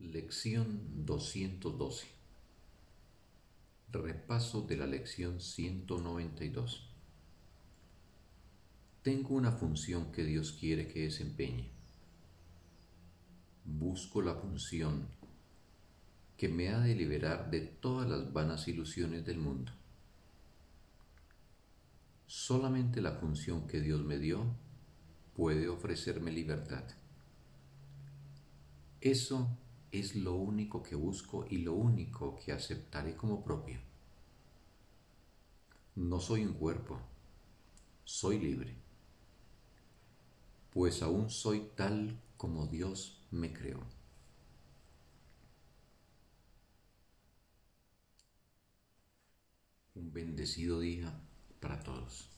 Lección 212 Repaso de la lección 192 Tengo una función que Dios quiere que desempeñe. Busco la función que me ha de liberar de todas las vanas ilusiones del mundo. Solamente la función que Dios me dio puede ofrecerme libertad. Eso es lo único que busco y lo único que aceptaré como propio. No soy un cuerpo, soy libre, pues aún soy tal como Dios me creó. Un bendecido día para todos.